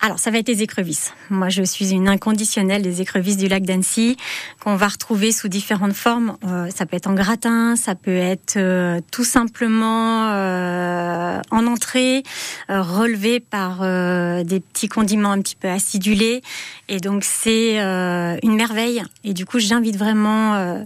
Alors, ça va être les écrevisses. Moi, je suis une inconditionnelle des écrevisses du lac d'Annecy, qu'on va retrouver sous différentes formes. Euh, ça peut être en gratin, ça peut être euh, tout simplement euh, en entrée, euh, relevé par euh, des petits condiments un petit peu acidulés. Et donc, c'est euh, une merveille. Et du coup, j'invite vraiment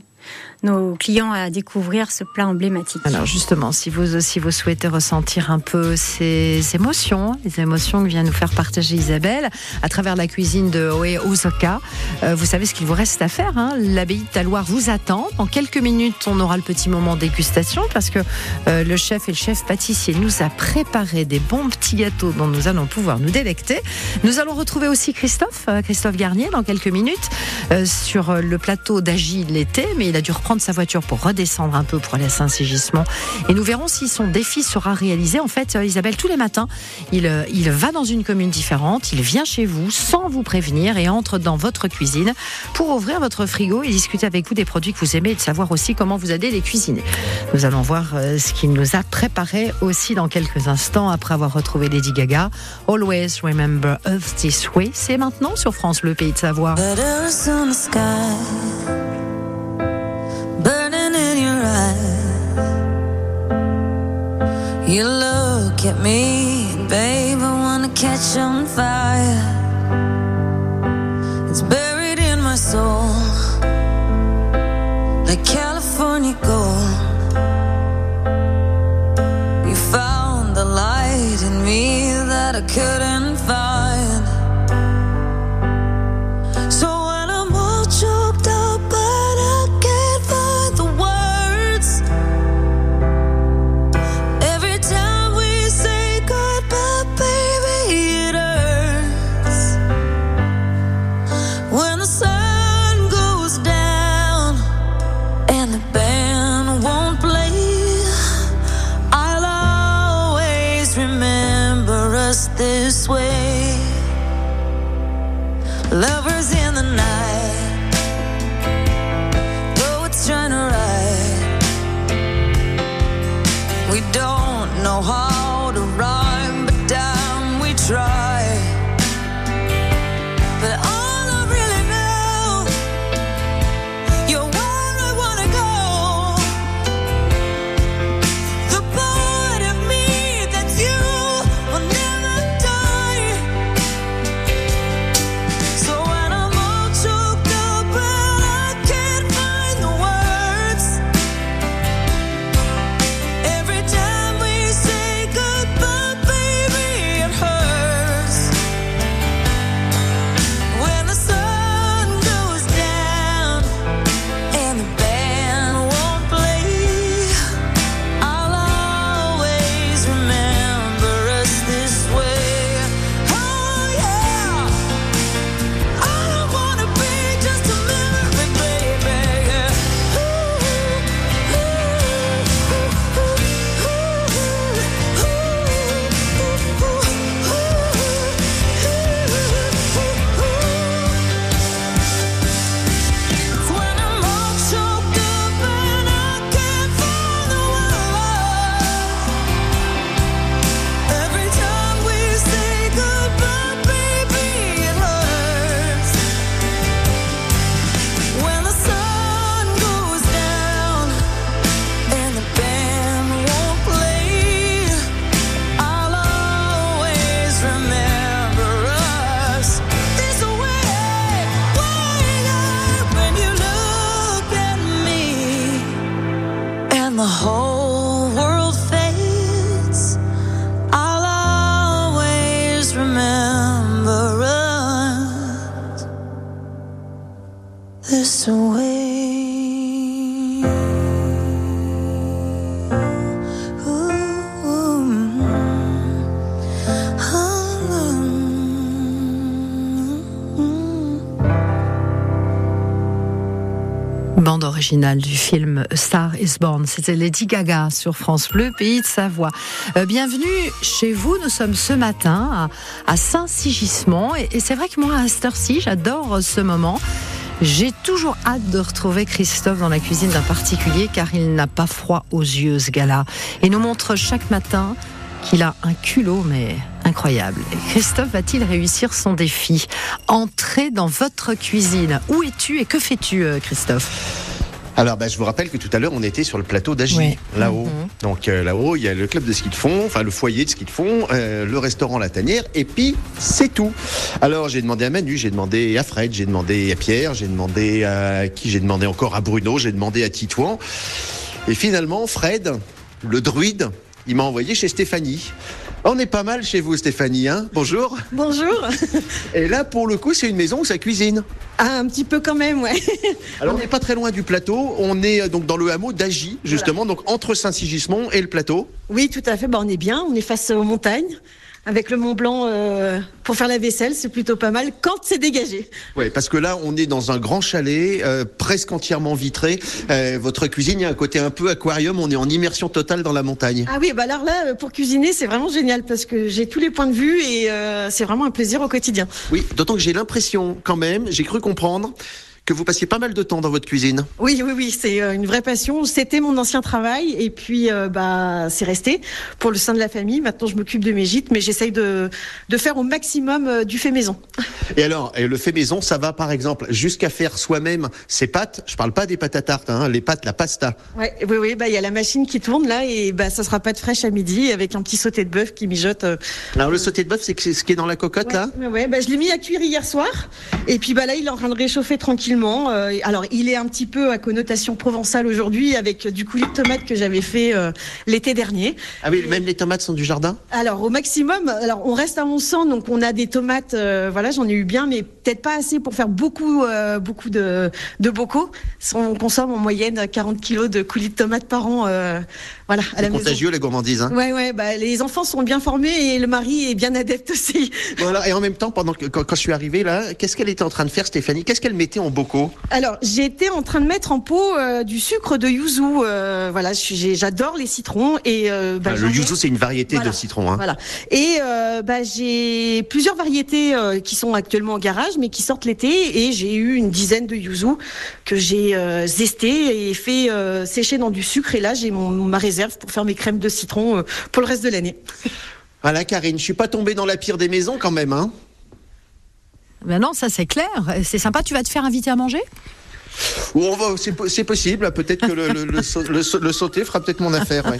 nos clients à découvrir ce plat emblématique. Alors justement, si vous, si vous souhaitez ressentir un peu ces émotions, les émotions que vient nous faire partager Isabelle à travers la cuisine de Oe Osaka, euh, vous savez ce qu'il vous reste à faire. Hein L'abbaye de Taloir vous attend. En quelques minutes, on aura le petit moment dégustation parce que euh, le chef et le chef pâtissier nous a préparé des bons petits gâteaux dont nous allons pouvoir nous délecter. Nous allons retrouver aussi Christophe, euh, Christophe Garnier, dans quelques minutes sur le plateau d'Agi l'été, mais il a dû reprendre sa voiture pour redescendre un peu pour aller à Saint-Sigismond. Et nous verrons si son défi sera réalisé. En fait, euh, Isabelle, tous les matins, il, euh, il va dans une commune différente, il vient chez vous sans vous prévenir et entre dans votre cuisine pour ouvrir votre frigo et discuter avec vous des produits que vous aimez et de savoir aussi comment vous allez les cuisiner. Nous allons voir euh, ce qu'il nous a préparé aussi dans quelques instants après avoir retrouvé Lady Gaga. Always remember us this way. C'est maintenant sur France, le pays de Savoie. Letters look at me, babe, I wanna catch on fire. It's buried in my soul, like California gold. You found the light in me that I couldn't originale du film Star is Born. C'était Lady Gaga sur France Bleu, pays de Savoie. Euh, bienvenue chez vous. Nous sommes ce matin à, Saint-Sigismond. Et, et c'est vrai que moi, à cette heure-ci, j'adore ce moment. J'ai toujours hâte de retrouver Christophe dans la cuisine d'un particulier car il n'a pas froid aux yeux, ce gars-là. Et nous montre chaque matin qu'il a un culot, mais incroyable. Christophe va-t-il réussir son défi? Entrer dans votre cuisine. Où es-tu et que fais-tu, euh, Christophe? Alors, bah, je vous rappelle que tout à l'heure, on était sur le plateau d'Agi, Oui. là-haut. Mhm. Donc euh, là-haut, il y a le club de ski de fond, enfin le foyer de ski de fond, euh, le restaurant La Tanière, et puis c'est tout. Alors j'ai demandé à Manu, j'ai demandé à Fred, j'ai demandé à Pierre, j'ai demandé à qui J'ai demandé encore à Bruno, j'ai demandé à Titouan. Et finalement, Fred, le druide, il m'a envoyé chez Stéphanie. On est pas mal chez vous, Stéphanie, hein Bonjour. Bonjour. Et là, pour le coup, c'est une maison où ça cuisine. Ah, un petit peu quand même, ouais. Alors, on n'est pas très loin du plateau. On est euh, donc dans le hameau d'Agy, justement, donc entre Saint-Sigismond et le plateau. Oui, tout à fait. Bah, on est bien. On est face aux montagnes. Avec le Mont Blanc euh, pour faire la vaisselle, c'est plutôt pas mal quand c'est dégagé. Oui, parce que là, on est dans un grand chalet, euh, presque entièrement vitré. Euh, votre cuisine, il y a un côté un peu aquarium. On est en immersion totale dans la montagne. Ah oui, bah alors là, pour cuisiner, c'est vraiment génial parce que j'ai tous les points de vue et c'est vraiment un plaisir au quotidien. Oui, d'autant que j'ai l'impression, quand même, j'ai cru comprendre que vous passiez pas mal de temps dans votre cuisine. Oui, oui, oui, c'est euh, une vraie passion. C'était mon ancien travail et puis euh, bah c'est resté pour le sein de la famille. Maintenant, je m'occupe de mes gîtes, mais j'essaye de, de faire au maximum euh, du fait maison. Et alors, le fait maison, ça va par exemple jusqu'à faire soi-même ses pâtes. Je parle pas des pâtes à tarte, hein, les pâtes, la pasta. Ouais, oui, oui, bah il y a la machine qui tourne là et bah ça sera pas de fraîche à midi avec un petit sauté de bœuf qui mijote. euh, Alors le sauté de bœuf, c'est ce qui est dans la cocotte là? Ouais, bah, je l'ai mis à cuire hier soir. Et puis bah, là, il est en train de réchauffer tranquillement. Euh, alors, il est un petit peu à connotation provençale aujourd'hui avec euh, du coulis de tomate que j'avais fait euh, l'été dernier. Ah oui, même les tomates sont du jardin? Alors, au maximum, alors on reste à mon sang, donc on a des tomates, voilà, j'en ai eu bien, mais peut-être pas assez pour faire beaucoup, beaucoup de, de bocaux. On consomme en moyenne 40 kilos de coulis de tomates par an, voilà, à C'est la maison. contagieux les gourmandises. Hein? Ouais, ouais, bah, les enfants sont bien formés et le mari est bien adepte aussi. Voilà. Et en même temps, pendant que quand, quand je suis arrivé là, qu'est-ce qu'elle était en train de faire, Stéphanie? Qu'est-ce qu'elle mettait en bocaux? Alors, j'étais en train de mettre en pot euh, du sucre de yuzu. euh, voilà, j'adore les citrons et euh, bah, Ah, Le yuzu, c'est une variété Voilà. de citron. Hein. Voilà. Et bah, j'ai plusieurs variétés qui sont actuellement en garage, mais qui sortent l'été. Et j'ai eu une dizaine de yuzu que j'ai zesté et fait sécher dans du sucre. Et là, j'ai mon ma réserve pour faire mes crèmes de citron pour le reste de l'année. Voilà, Karine, je suis pas tombé dans la pire des maisons quand même. Hein. Ben non, ça c'est clair. C'est sympa. Tu vas te faire inviter à manger? C'est, po- c'est possible. Peut-être que le, le, le, le sau- le sauté fera peut-être mon affaire. ouais.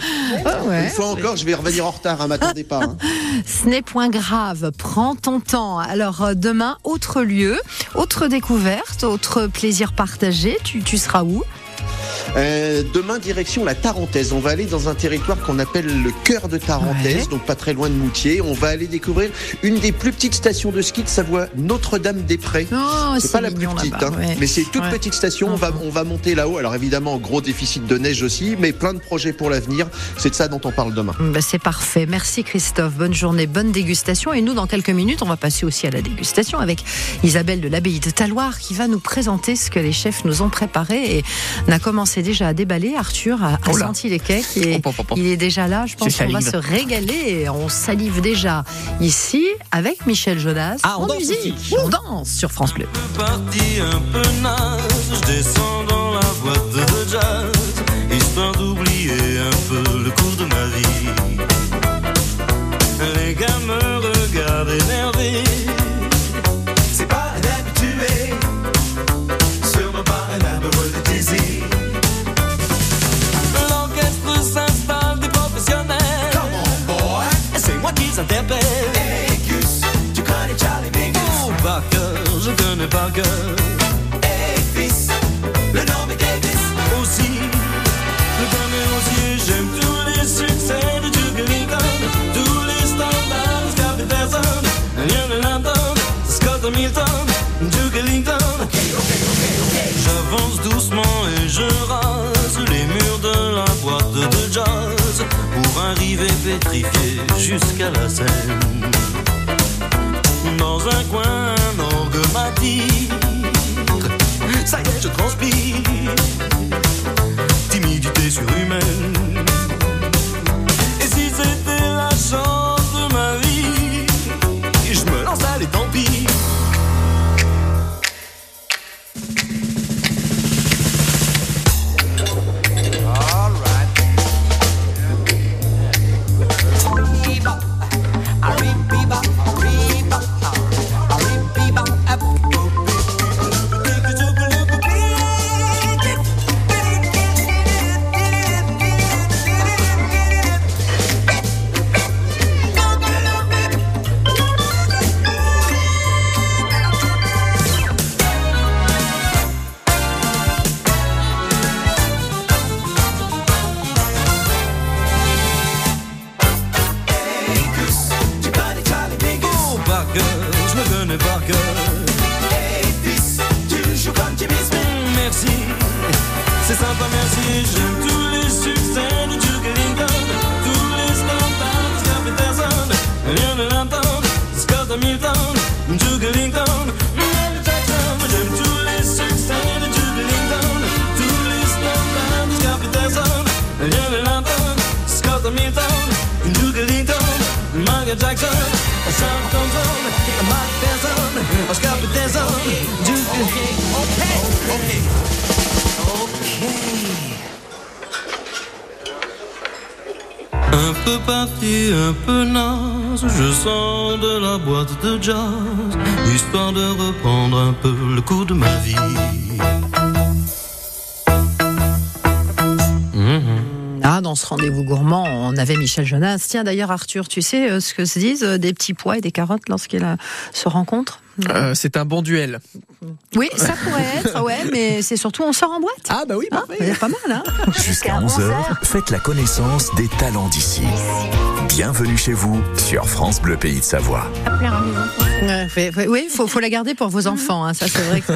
ouais. Une fois encore, je vais revenir en retard. Hein, m'attendez pas. hein. Ce n'est point grave. Prends ton temps. Alors euh, demain, autre lieu, autre découverte, autre plaisir partagé. Tu, tu seras où? Euh, demain, direction la Tarentaise. On va aller dans un territoire qu'on appelle le cœur de Tarentaise, Ouais. donc pas très loin de Moutier. On va aller découvrir une des plus petites stations de ski de Savoie, Notre-Dame-des-Prés. Oh, c'est pas la plus petite, hein, ouais. mais c'est une toute Ouais. petite station. On va, on va monter là-haut. Alors évidemment, gros déficit de neige aussi, mais plein de projets pour l'avenir. C'est de ça dont on parle demain. Ben, c'est parfait. Merci Christophe. Bonne journée, bonne dégustation. Et nous, dans quelques minutes, on va passer aussi à la dégustation avec Isabelle de l'abbaye de Taloir qui va nous présenter ce que les chefs nous ont préparé et on a commencé déjà à déballer. Arthur a, senti les cakes et il est déjà là. Je pense qu'on va se régaler. On salive déjà ici avec Michel Jonas Ah, on en danse musique. On danse sur France Bleu. parti un peu naze, je descends Hey fils, le nom est Davis. Aussi, et j'aime tous les succès de Duke Ellington. Tous les standards de Scott Peterson. Young Landon, Scott Hamilton, Duke Ellington. J'avance doucement et je rase les murs de la boîte de jazz pour arriver pétrifié jusqu'à la scène. Dans un coin, m'attire. Ça y est, je transpire. Jazz, histoire de reprendre un peu le coup de ma vie. Ah, dans ce rendez-vous gourmand, on avait Michel Jonas. Tiens, d'ailleurs, Arthur, tu sais euh, ce que se disent euh, des petits pois et des carottes lorsqu'ils euh, se rencontrent? Euh, c'est un bon duel. Oui, ça pourrait être, ouais, mais c'est surtout on sort en boîte. Ah, bah oui, Hein, il y a pas mal, hein Jusqu'à 11h, faites la connaissance des talents d'ici. Bienvenue chez vous sur France Bleu Pays de Savoie. Oui, faut, faut la garder pour vos enfants. hein, ça, c'est vrai. Que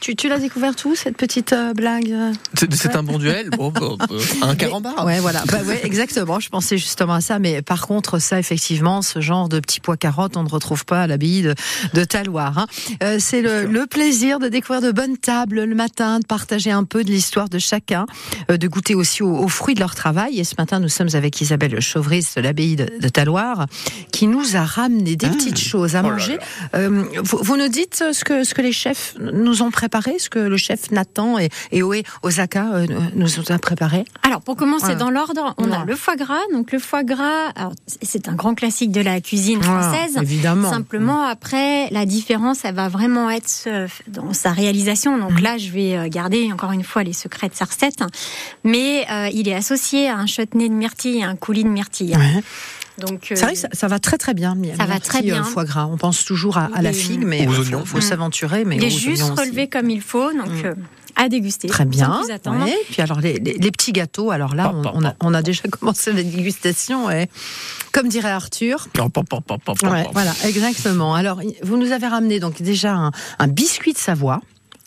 tu tu l'as découvert tout cette petite euh, blague? C'est un bon duel? Bon, bon, euh, un carambar. Ouais, voilà. Bah ouais, exactement. Je pensais justement à ça. Mais par contre, ça, effectivement, ce genre de petits pois carottes, on ne retrouve pas à l'abbaye de, de Hein. Euh, c'est le, le plaisir de découvrir de bonnes tables le matin, de partager un peu de l'histoire de chacun, euh, de goûter aussi aux, aux fruits de leur travail. Et ce matin, nous sommes avec Isabelle Chauvris de l'abbaye de, de Taloir, qui nous a ramené des petites choses à Oh là manger. Euh, vous, vous nous dites ce que, ce que les chefs nous ont préparé, ce que le chef Nathan et, et Oé Osaka euh, nous ont préparé? Alors, pour commencer dans l'ordre, on a le foie gras. Donc, le foie gras, c'est un grand classique de la cuisine Voilà, française. évidemment. Simplement, après, la différence, elle va vraiment être euh, dans sa réalisation. Donc là, je vais euh, garder encore une fois les secrets de sa recette. Mais euh, il est associé à un chutney de myrtille et un coulis de myrtille. Ouais. Donc, C'est vrai que ça, ça va très très bien. Ça va très bien. foie gras. On pense toujours à, la figue, mais il faut, Mm. s'aventurer. Mais il est juste aussi. relevé comme il faut. Donc, euh, à déguster. Très sans bien. plus attendre. ouais. Puis alors les, les- les petits gâteaux. Alors là, on, on a, on a déjà commencé la dégustation. Et comme dirait Arthur. Pom, pom, pom, pom, pom, pom, Ouais, pom. voilà, exactement. Alors, vous nous avez ramené donc déjà un, un biscuit de Savoie.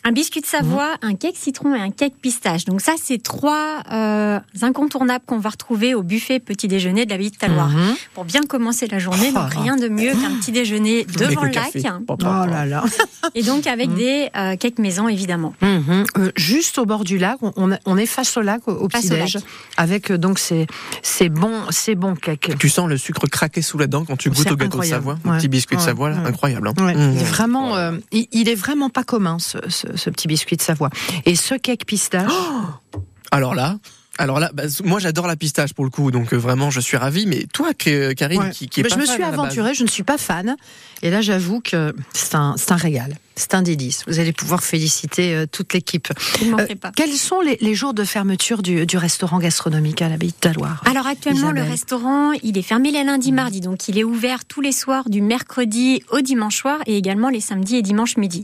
Un biscuit de Savoie, un cake citron et un cake pistache. Donc ça, c'est trois euh, incontournables qu'on va retrouver au buffet petit déjeuner de la ville de Taloir. Mhm. Pour bien commencer la journée, Oh donc rien de mieux qu'un petit déjeuner devant le lac. Oh là là. Et donc avec des euh, cakes maison, évidemment. Mhm. Euh, juste au bord du lac, on, est face au lac au, au Face au petit-déj, lac. avec euh, donc ces, ces bons, ces bons cakes. Tu sens le sucre craquer sous la dent quand tu goûtes C'est au gâteau de. Savoie, au Ouais. petit biscuit de. Savoie, là, Ouais. incroyable. hein. Ouais, Mmh. il est vraiment, euh, il, il est vraiment pas commun ce, ce, ce petit biscuit de Savoie. Et ce cake pistache, Alors là, alors là, bah, moi j'adore la pistache pour le coup, donc euh, vraiment je suis ravi. Mais toi, K- Karine, Ouais. qui, qui est Mais pas je me fan suis aventurée, je ne suis pas fan. Et là, j'avoue que c'est un, c'est un régal, c'est un délice. Vous allez pouvoir féliciter euh, toute l'équipe. Euh, quels sont les, les jours de fermeture du, du restaurant gastronomique à l'abbaye de Taloir Alors actuellement, le restaurant, il est fermé les lundis, mardis. Donc il est ouvert tous les soirs du mercredi au dimanche soir et également les samedis et dimanches midi.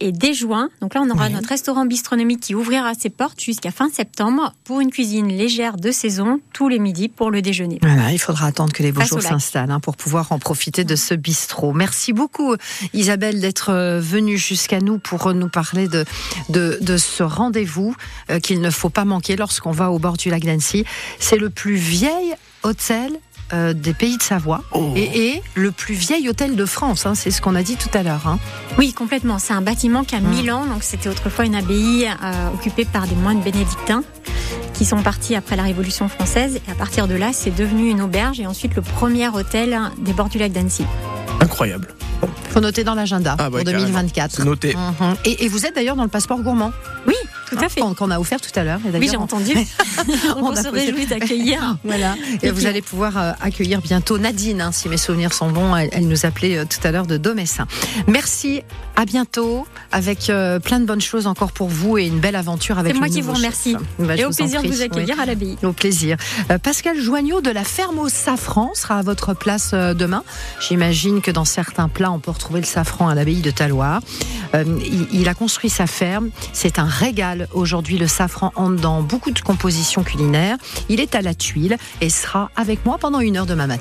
Et dès juin, donc là on aura notre restaurant bistronomique qui ouvrira ses portes jusqu'à fin septembre pour une cuisine légère de saison tous les midis pour le déjeuner. Voilà, il faudra attendre que les beaux jours s'installent hein, pour pouvoir en profiter de ce bistrot. Merci beaucoup Isabelle d'être euh, venue jusqu'à nous pour nous parler de, de, de ce rendez-vous euh, qu'il ne faut pas manquer lorsqu'on va au bord du lac d'Annecy. C'est le plus vieil hôtel euh, des pays de Savoie Oh. et, et le plus vieil hôtel de France. hein, c'est ce qu'on a dit tout à l'heure. hein. Oui, complètement. C'est un bâtiment qui a Mm. 1000 ans. Donc c'était autrefois une abbaye euh, occupée par des moines bénédictins qui sont partis après la Révolution française. Et à partir de là, c'est devenu une auberge et ensuite le premier hôtel des bords du lac d'Annecy. Incroyable. faut noter dans l'agenda Ah bah, pour carrément. 2024. C'est noté. Mhm. et, et vous êtes d'ailleurs dans le passeport gourmand. Oui, tout à fait. Qu'on qu'on a offert tout à l'heure. Oui, j'ai entendu. On on se réjouit d'accueillir. Voilà. Et vous allez pouvoir euh, accueillir bientôt Nadine, hein, si mes souvenirs sont bons. Elle, elle nous appelait euh, tout à l'heure de Domessin. Merci, à bientôt, avec euh, plein de bonnes choses encore pour vous et une belle aventure avec C'est moi qui vous remercie. Bah, et au plaisir de vous accueillir oui. à l'abbaye. Au plaisir. Euh, Pascal Joignot de la ferme au safran sera à votre place euh, demain. J'imagine que dans certains plats, on peut retrouver le safran à l'abbaye de Taloir. Il, il a construit sa ferme. C'est un régal aujourd'hui, le safran en dans beaucoup de compositions culinaires. Il est à la tuile et sera avec moi pendant une heure demain matin.